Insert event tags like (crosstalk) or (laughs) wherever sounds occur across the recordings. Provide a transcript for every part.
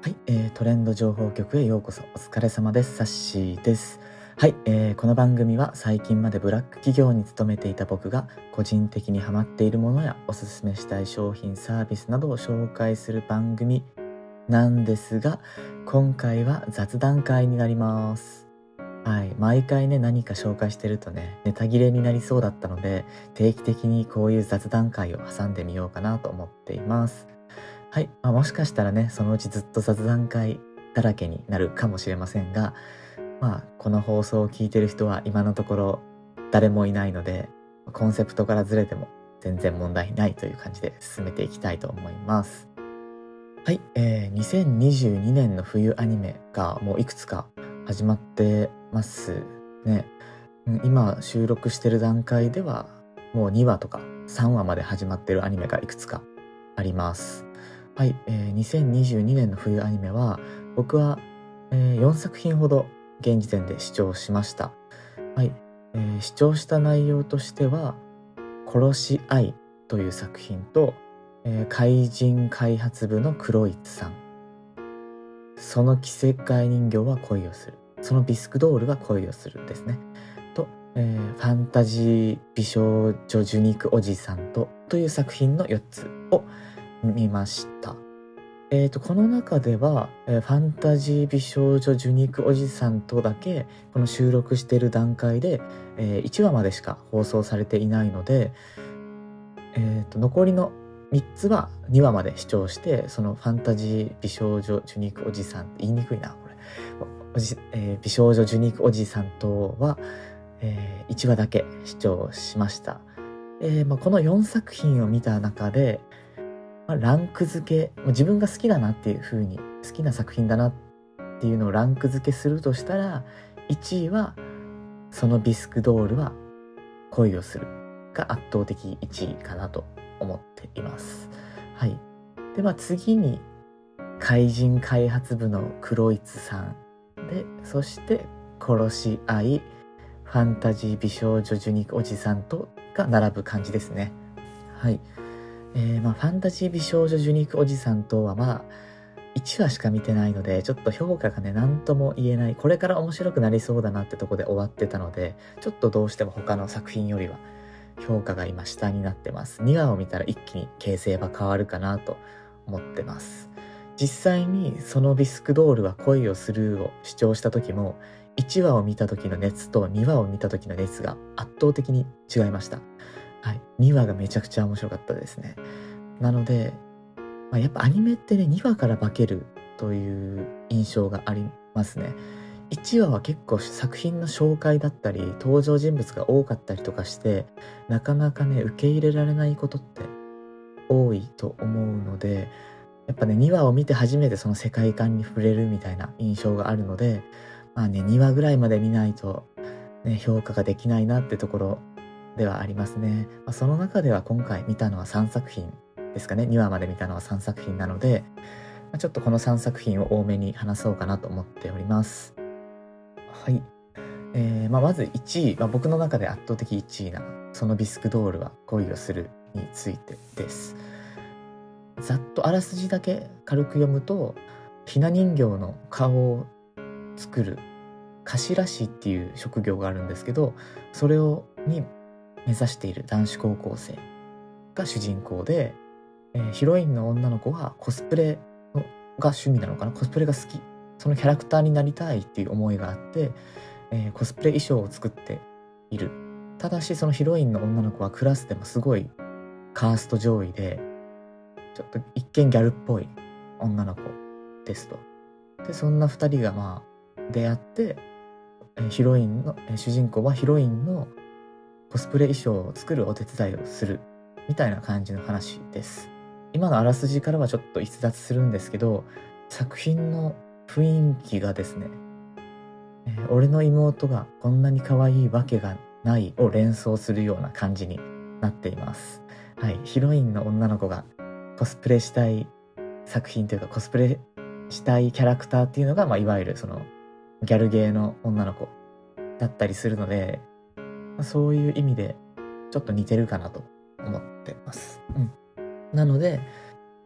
はい、えー、トレンド情報局へようこそ。お疲れ様です。サッシーです。はい、えー、この番組は最近までブラック企業に勤めていた僕が個人的にハマっているものやおすすめしたい商品サービスなどを紹介する番組なんですが今回は雑談会になります。はい、毎回ね何か紹介してるとねネタ切れになりそうだったので定期的にこういう雑談会を挟んでみようかなと思っています。はい、まあ、もしかしたらねそのうちずっと雑談会だらけになるかもしれませんがまあこの放送を聞いてる人は今のところ誰もいないのでコンセプトからずれても全然問題ないという感じで進めていきたいと思います。はい、えー、2022年の冬アニメがもういくつか始まってますね。今収録してる段階ではもう2話とか3話まで始まってるアニメがいくつかあります。はい、えー、2022年の冬アニメは僕は、えー、4作品ほど現時点で視聴しました。はい、えー、視聴した内容としては「殺し合い」という作品と、えー、怪人開発部の黒いさん。その着せ替え人形は恋をする。そのビスクドールは恋をするですね。と、えー、ファンタジー美少女受肉おじさんとという作品の4つを見ました。えーと、この中では、えー、ファンタジー美少女受肉おじさんとだけこの収録している段階で、えー、1話までしか放送されていないので、えーと、残りの3つは2話まで視聴してそのファンタジー美少女受肉おじさん言いにくいなこれおじ、えー、美少女受肉おじさんとは、えー、1話だけ視聴しました、えーまあ、この4作品を見た中で、ランク付け自分が好きだなっていう風に好きな作品だなっていうのをランク付けするとしたら1位はそのビスクドールは恋をするが圧倒的1位かなと思っています。はい。で、まあ次に怪人開発部の黒いつさんで、そして殺し合い、ファンタジー美少女受肉おじさんとが並ぶ感じですね。はい。えー、まあ、ファンタジー美少女受肉おじさんとはまあ、1話しか見てないので、ちょっと評価がね、何とも言えない、これから面白くなりそうだなってとこで終わってたので、ちょっとどうしても他の作品よりは評価が今下になってます。2話を見たら一気に形勢は変わるかなと思ってます。実際にそのビスクドールは恋をするを主張した時も、1話を見た時の熱と2話を見た時の熱が圧倒的に違いました。はい、2話がめちゃくちゃ面白かったですね。なので、まあ、やっぱアニメってね、2話から化けるという印象がありますね。1話は結構作品の紹介だったり、登場人物が多かったりとかして、なかなかね、受け入れられないことって多いと思うので、やっぱね、2話を見て初めてその世界観に触れるみたいな印象があるので、まあね、2話ぐらいまで見ないと、ね、評価ができないなってところではありますね。まあ、その中では今回見たのは3作品ですかね。2話まで見たのは3作品なので、まあ、ちょっとこの3作品を多めに話そうかなと思っております。はい。えーまあ、まず1位、まあ、僕の中で圧倒的1位な、そのビスクドールは恋をするについてです。ざっとあらすじだけ軽く読むと、ひな人形の顔を作る頭師っていう職業があるんですけど、それをに目指している男子高校生が主人公で、えー、ヒロインの女の子はコスプレのが趣味なのかな？コスプレが好き。そのキャラクターになりたいっていう思いがあって、えー、コスプレ衣装を作っている。ただしそのヒロインの女の子はクラスでもすごいカースト上位でちょっと一見ギャルっぽい女の子ですと。でそんな2人がまあ出会ってヒロインの主人公はヒロインのコスプレ衣装を作るお手伝いをするみたいな感じの話です。今のあらすじからはちょっと逸脱するんですけど作品の雰囲気がですね、俺の妹がこんなに可愛いわけがないを連想するような感じになっています。はい、ヒロインの女の子がコスプレしたい作品というかコスプレしたいキャラクターっていうのが、まあ、いわゆるそのギャルゲーの女の子だったりするのでまそういう意味でちょっと似てるかなと思ってます。うん。なので、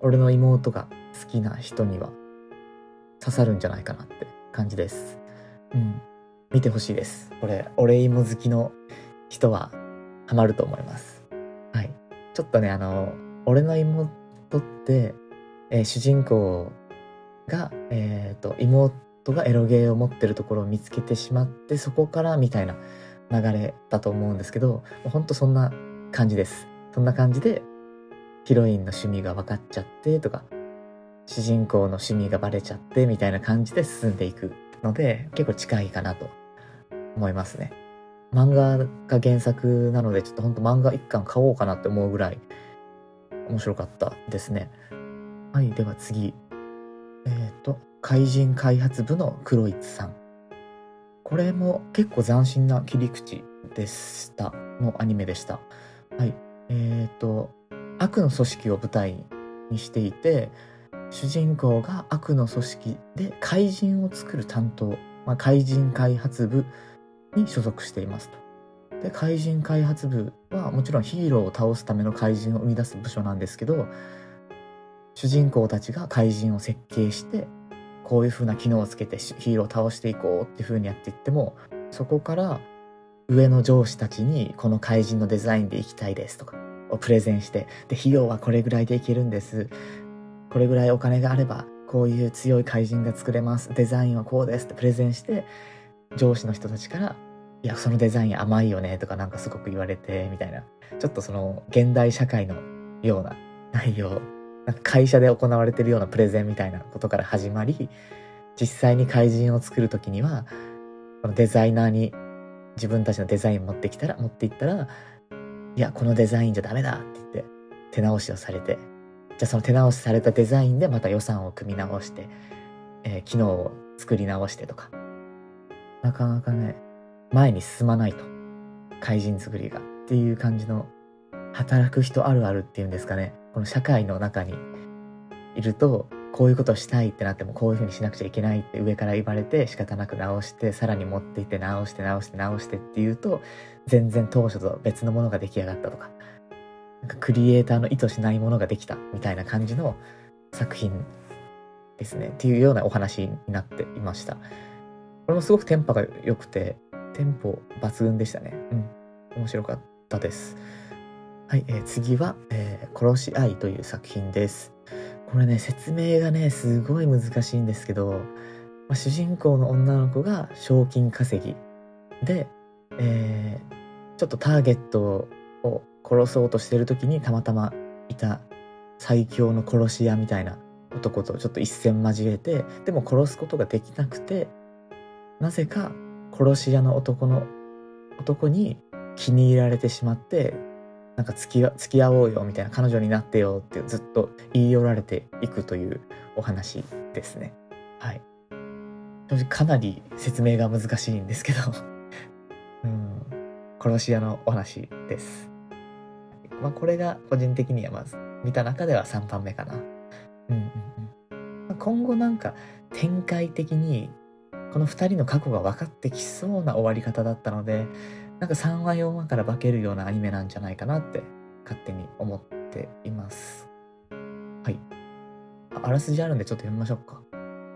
俺の妹が好きな人には、刺さるんじゃないかなって感じです。うん。見てほしいです。これ、俺芋好きの人はハマると思います。はい。ちょっとね、あの、俺の妹って、えー、主人公が、えっ、ー、と、妹がエロゲーを持ってるところを見つけてしまって、そこからみたいな流れだと思うんですけど、ほんとそんな感じです。そんな感じで、ヒロインの趣味が分かっちゃってとか、主人公の趣味がバレちゃってみたいな感じで進んでいくので、結構近いかなと思いますね。漫画が原作なので、ちょっとほんと漫画一巻買おうかなって思うぐらい面白かったですね。はい、では次。えっ、ー、と、怪人開発部の黒市さん。これも結構斬新な切り口でした。のアニメでした。はい。えっ、ー、と、悪の組織を舞台にしていて、主人公が悪の組織で怪人を作る担当、まあ、怪人開発部に所属していますと。で怪人開発部はもちろんヒーローを倒すための怪人を生み出す部署なんですけど主人公たちが怪人を設計してこういう風な機能をつけてヒーローを倒していこうっていう風にやっていってもそこから上の上司たちにこの怪人のデザインでいきたいですとかをプレゼンしてで費用はこれぐらいでいけるんですこれぐらいお金があればこういう強い怪人が作れますデザインはこうですってプレゼンして上司の人たちからいや、そのデザイン甘いよねとかなんかすごく言われて、みたいな。ちょっとその現代社会のような内容、会社で行われてるようなプレゼンみたいなことから始まり、実際に怪人を作る時には、このデザイナーに自分たちのデザイン持ってきたら、持っていったら、いや、このデザインじゃダメだって言って手直しをされて、じゃあその手直しされたデザインでまた予算を組み直して、えー、機能を作り直してとか。なかなかね、前に進まないと。怪人作りが。っていう感じの、働く人あるあるっていうんですかね。この社会の中にいると、こういうことしたいってなってもこういうふうにしなくちゃいけないって上から言われて仕方なく直してさらに持っていって直して直して直してっていうと全然当初と別のものが出来上がったとかなんかクリエイターの意図しないものができたみたいな感じの作品ですねっていうようなお話になっていましたこれもすごくテンポが良くてテンポ抜群でしたね。うん。面白かったです。はい、えー、次は、えー、殺し合いという作品です。これね、説明がね、すごい難しいんですけど、まあ、主人公の女の子が賞金稼ぎで、えー、ちょっとターゲットを殺そうとしてる時にたまたまいた最強の殺し屋みたいな男とちょっと一戦交えて、でも殺すことができなくて、なぜか殺し屋の男の男に気に入られてしまってなんか付き付き合おうよみたいな彼女になってよってずっと言い寄られていくというお話ですね。はい。かなり説明が難しいんですけど (laughs) うん、殺し屋のお話です。まあこれが個人的にはまず見た中では3番目かな。うんうんうん。今後なんか展開的にこの2人の過去が分かってきそうな終わり方だったので、なんか3話4話から化けるようなアニメなんじゃないかなって勝手に思っています。はい。あらすじあるんでちょっと読みましょうか。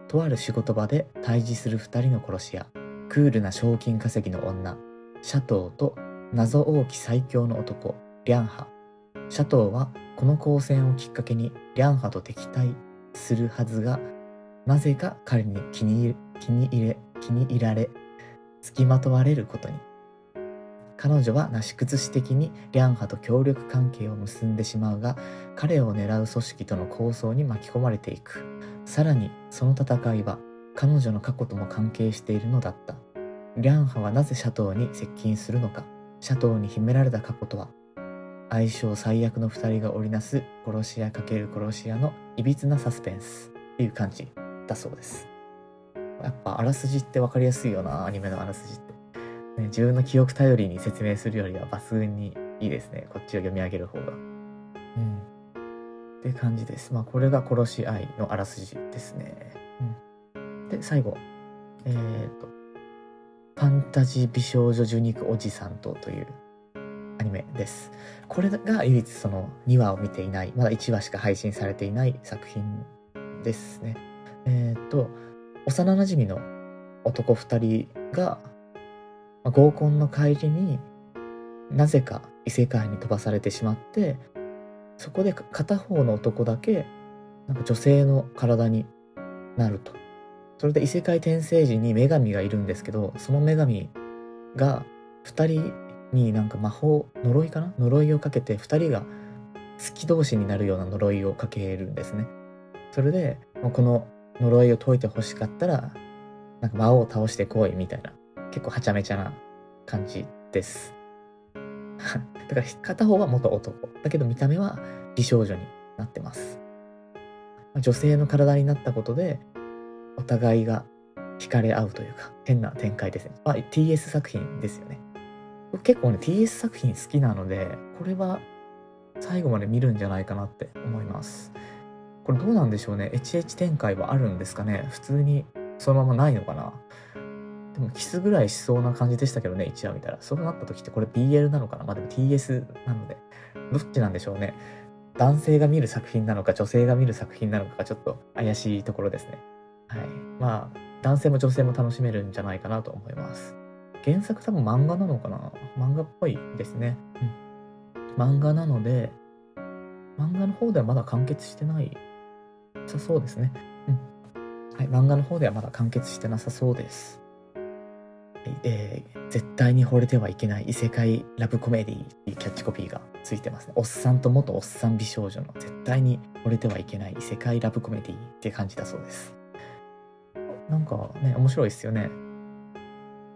とある仕事場で対峙する2人の殺し屋、クールな賞金稼ぎの女、シャトーと謎多き最強の男、リャンハ。シャトーはこの交戦をきっかけにリャンハと敵対するはずが、なぜか彼に気に入気に入れ、気に入られ、付きまとわれることに。彼女はなし崩し的にリャンハと協力関係を結んでしまうが、彼を狙う組織との抗争に巻き込まれていく。さらに、その戦いは彼女の過去とも関係しているのだった。リャンハはなぜシャトーに接近するのか、シャトーに秘められた過去とは、相性最悪の二人が織りなす殺し屋×殺し屋のいびつなサスペンスっていう感じだそうです。やっぱあらすじって分かりやすいよな、アニメのあらすじって。ね、自分の記憶頼りに説明するよりは抜群にいいですね。こっちを読み上げる方が。うん。って感じです。まあこれが殺し合いのあらすじですね。うん。で、最後。えっ、ー、と、ファンタジー美少女受肉おじさんとというアニメです。これが唯一その2話を見ていない、まだ1話しか配信されていない作品ですね。えっ、ー、と、幼なじみの男2人が、まあ、合コンの帰りになぜか異世界に飛ばされてしまってそこで片方の男だけなんか女性の体になると。それで異世界転生時に女神がいるんですけどその女神が2人になんか魔法呪いかな？呪いをかけて2人が好き同士になるような呪いをかけるんですね。それでこの呪いを解いてほしかったらなんか魔王を倒してこいみたいな。結構はちゃめちゃな感じです (laughs) だから片方は元男だけど見た目は美少女になってます女性の体になったことでお互いが惹かれ合うというか変な展開ですね。あ TS 作品ですよね。僕結構ね TS 作品好きなのでこれは最後まで見るんじゃないかなって思います。これどうなんでしょうね HH 展開はあるんですかね普通にそのままないのかなでもキスぐらいしそうな感じでしたけどね1話見たらそうなった時ってこれ BL なのかな？まあでも TS なのでどっちなんでしょうね男性が見る作品なのか女性が見る作品なのかがちょっと怪しいところですねはい。まあ、男性も女性も楽しめるんじゃないかなと思います。原作多分漫画なのかな？漫画っぽいですね。うん。漫画なので、漫画の方ではまだ完結してないさそうですね。うん。はい、漫画の方ではまだ完結してなさそうです。えー、絶対に惚れてはいけない異世界ラブコメディっていうキャッチコピーがついてますね。おっさんと元おっさん美少女の絶対に惚れてはいけない異世界ラブコメディって感じだそうです。なんかね、面白いですよね。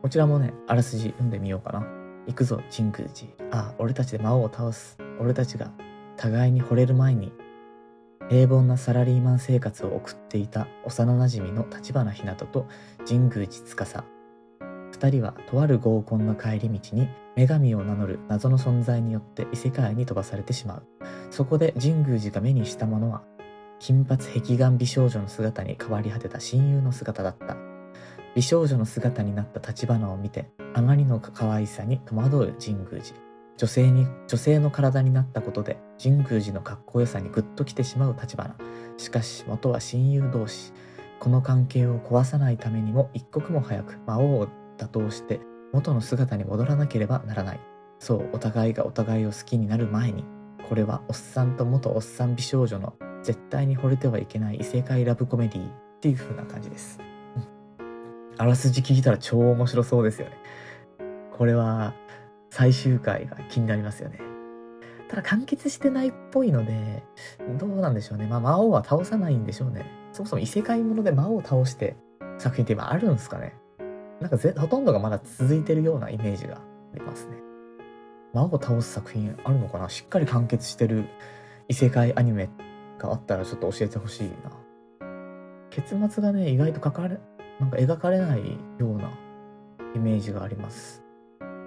こちらもね、あらすじ読んでみようかな。行くぞ、神宮寺。ああ、俺たちで魔王を倒す。俺たちが互いに惚れる前に、平凡なサラリーマン生活を送っていた幼なじみの立花ひなとと神宮寺司。二人はとある合コンの帰り道に女神を名乗る謎の存在によって異世界に飛ばされてしまう。そこで神宮寺が目にしたものは金髪壁眼美少女の姿に変わり果てた親友の姿だった。美少女の姿になった立花を見て、あまりの可愛さに戸惑う神宮寺。女性に、女性の体になったことで、神宮寺のかっこよさにグッと来てしまう立花。しかし、元は親友同士。この関係を壊さないためにも一刻も早く魔王を打倒して元の姿に戻らなければならない。そう、お互いがお互いを好きになる前に、これはおっさんと元おっさん美少女の絶対に惚れてはいけない異世界ラブコメディっていう風な感じです。あらすじ聞いたら超面白そうですよね。これは最終回が気になりますよね。ただ完結してないっぽいので、どうなんでしょうね。まあ魔王は倒さないんでしょうね。そもそも異世界もので魔王を倒して作品って今あるんですかね。なんかぜほとんどがまだ続いてるようなイメージがありますね。魔王を倒す作品あるのかな？しっかり完結してる異世界アニメがあったらちょっと教えてほしいな。結末がね、意外と書かれ、なんか描かれないようなイメージがあります。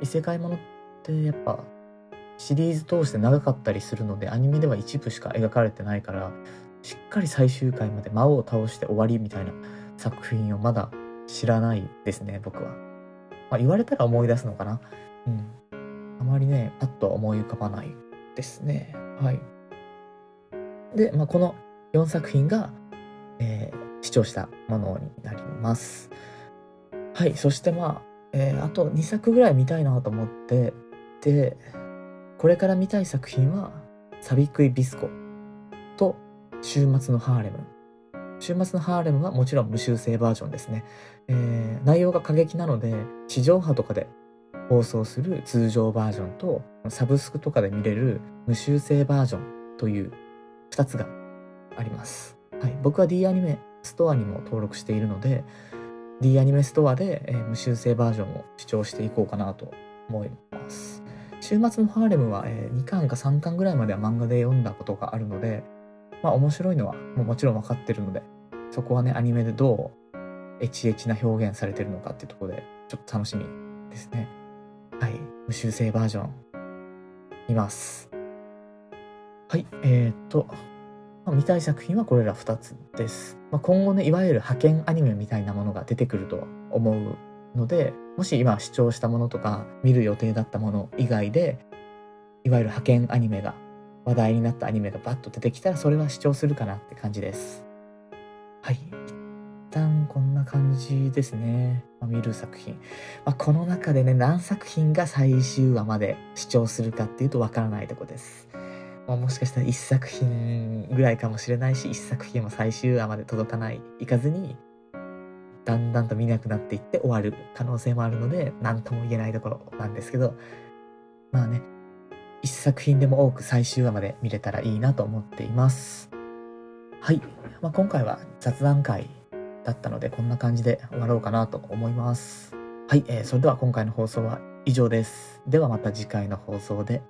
異世界ものってやっぱシリーズ通して長かったりするのでアニメでは一部しか描かれてないからしっかり最終回まで魔王を倒して終わりみたいな作品をまだ知らないですね僕は、まあ、言われたら思い出すのかな。うん。あまりねパッと思い浮かばないですね。はい。で、まあ、この4作品が、えー、視聴したものになります。はい、そしてまあ、えー、あと2作ぐらい見たいなと思って、で、これから見たい作品は、サビクイビスコと週末のハーレム。週末のハーレムはもちろん無修正バージョンですね。えー、内容が過激なので、地上波とかで放送する通常バージョンと、サブスクとかで見れる無修正バージョンという2つがあります。はい、僕は D アニメストアにも登録しているので D アニメストアで、えー、無修正バージョンを視聴していこうかなと思います。週末のハーレムは、えー、2巻か3巻ぐらいまでは漫画で読んだことがあるので、まあ面白いのはもうもちろん分かってるので、そこはね、アニメでどうエチエチな表現されてるのかっていうところで、ちょっと楽しみですね。はい、無修正バージョン、見ます。はい、えー、っと、まあ、見たい作品はこれら2つです。まあ、今後ね、いわゆる派遣アニメみたいなものが出てくると思うので、もし今視聴したものとか見る予定だったもの以外で、いわゆる派遣アニメが、話題になったアニメがバッと出てきたら、それは視聴するかなって感じです。はい。一旦こんな感じですね。まあ、見る作品。まあ、この中でね、何作品が最終話まで視聴するかっていうとわからないとこです。まあ、もしかしたら1作品ぐらいかもしれないし、1作品も最終話まで届かない、いかずに、だんだんと見なくなっていって終わる可能性もあるので、何とも言えないところなんですけど、まあね、1作品でも多く最終話まで見れたらいいなと思っています。はい。まあ、今回は雑談会だったので、こんな感じで終わろうかなと思います。はい。えー、それでは今回の放送は以上です。ではまた次回の放送で